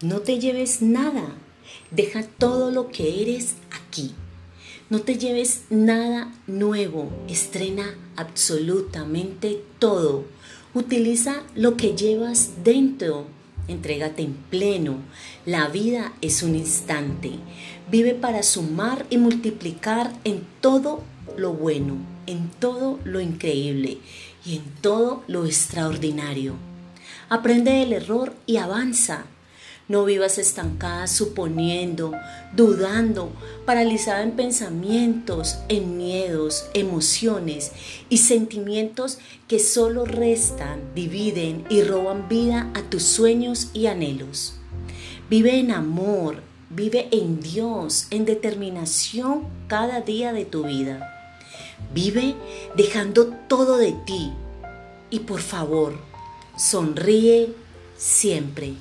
No te lleves nada. Deja todo lo que eres aquí. No te lleves nada nuevo. Estrena absolutamente todo. Utiliza lo que llevas dentro. Entrégate en pleno. La vida es un instante. Vive para sumar y multiplicar en todo lo bueno, en todo lo increíble y en todo lo extraordinario. Aprende del error y avanza. No vivas estancada suponiendo, dudando, paralizada en pensamientos, en miedos, emociones y sentimientos que solo restan, dividen y roban vida a tus sueños y anhelos. Vive en amor, vive en Dios, en determinación cada día de tu vida. Vive dejando todo de ti y por favor, sonríe siempre.